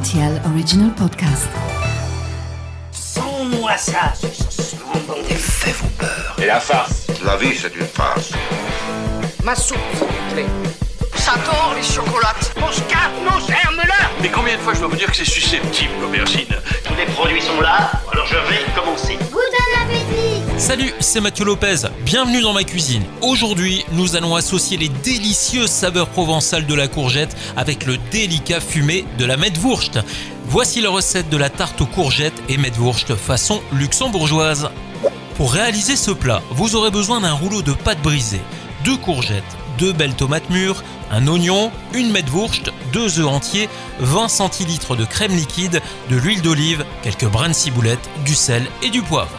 RTL Original Podcast. Sans-moi ça, ce bon Des faits vous peur. Et la farce La vie, c'est une farce. Ma soupe, s'il vous plaît. J'adore les chocolates. Mon scarpe, nos germes-là Mais combien de fois je dois vous dire que c'est susceptible, l'aubergine? Tous les produits sont là, alors je vais commencer. Salut, c'est Mathieu Lopez, bienvenue dans ma cuisine. Aujourd'hui, nous allons associer les délicieuses saveurs provençales de la courgette avec le délicat fumé de la Metwurst. Voici la recette de la tarte aux courgettes et Metwurst façon luxembourgeoise. Pour réaliser ce plat, vous aurez besoin d'un rouleau de pâte brisée, deux courgettes, deux belles tomates mûres, un oignon, une Metwurst, deux œufs entiers, 20 centilitres de crème liquide, de l'huile d'olive, quelques brins de ciboulette, du sel et du poivre.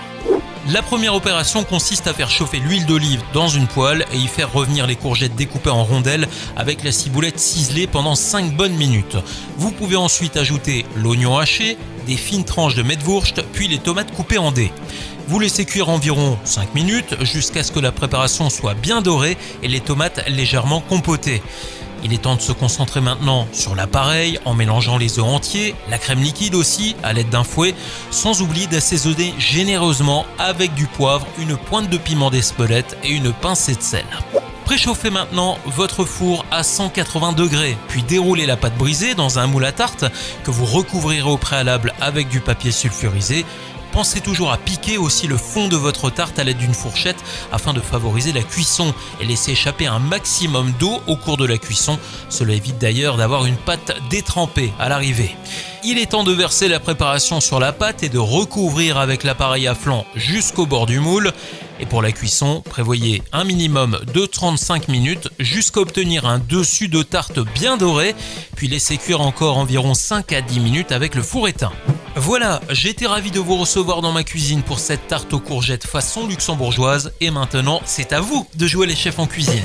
La première opération consiste à faire chauffer l'huile d'olive dans une poêle et y faire revenir les courgettes découpées en rondelles avec la ciboulette ciselée pendant 5 bonnes minutes. Vous pouvez ensuite ajouter l'oignon haché, des fines tranches de Metwurst, puis les tomates coupées en dés. Vous laissez cuire environ 5 minutes jusqu'à ce que la préparation soit bien dorée et les tomates légèrement compotées. Il est temps de se concentrer maintenant sur l'appareil en mélangeant les œufs entiers, la crème liquide aussi à l'aide d'un fouet, sans oublier d'assaisonner généreusement avec du poivre, une pointe de piment d'Espelette et une pincée de sel. Préchauffez maintenant votre four à 180 degrés, puis déroulez la pâte brisée dans un moule à tarte que vous recouvrirez au préalable avec du papier sulfurisé. Pensez toujours à piquer aussi le fond de votre tarte à l'aide d'une fourchette afin de favoriser la cuisson et laisser échapper un maximum d'eau au cours de la cuisson. Cela évite d'ailleurs d'avoir une pâte détrempée à l'arrivée. Il est temps de verser la préparation sur la pâte et de recouvrir avec l'appareil à flanc jusqu'au bord du moule. Et pour la cuisson, prévoyez un minimum de 35 minutes jusqu'à obtenir un dessus de tarte bien doré, puis laissez cuire encore environ 5 à 10 minutes avec le four éteint. Voilà, j'étais ravi de vous recevoir dans ma cuisine pour cette tarte aux courgettes façon luxembourgeoise et maintenant c'est à vous de jouer les chefs en cuisine.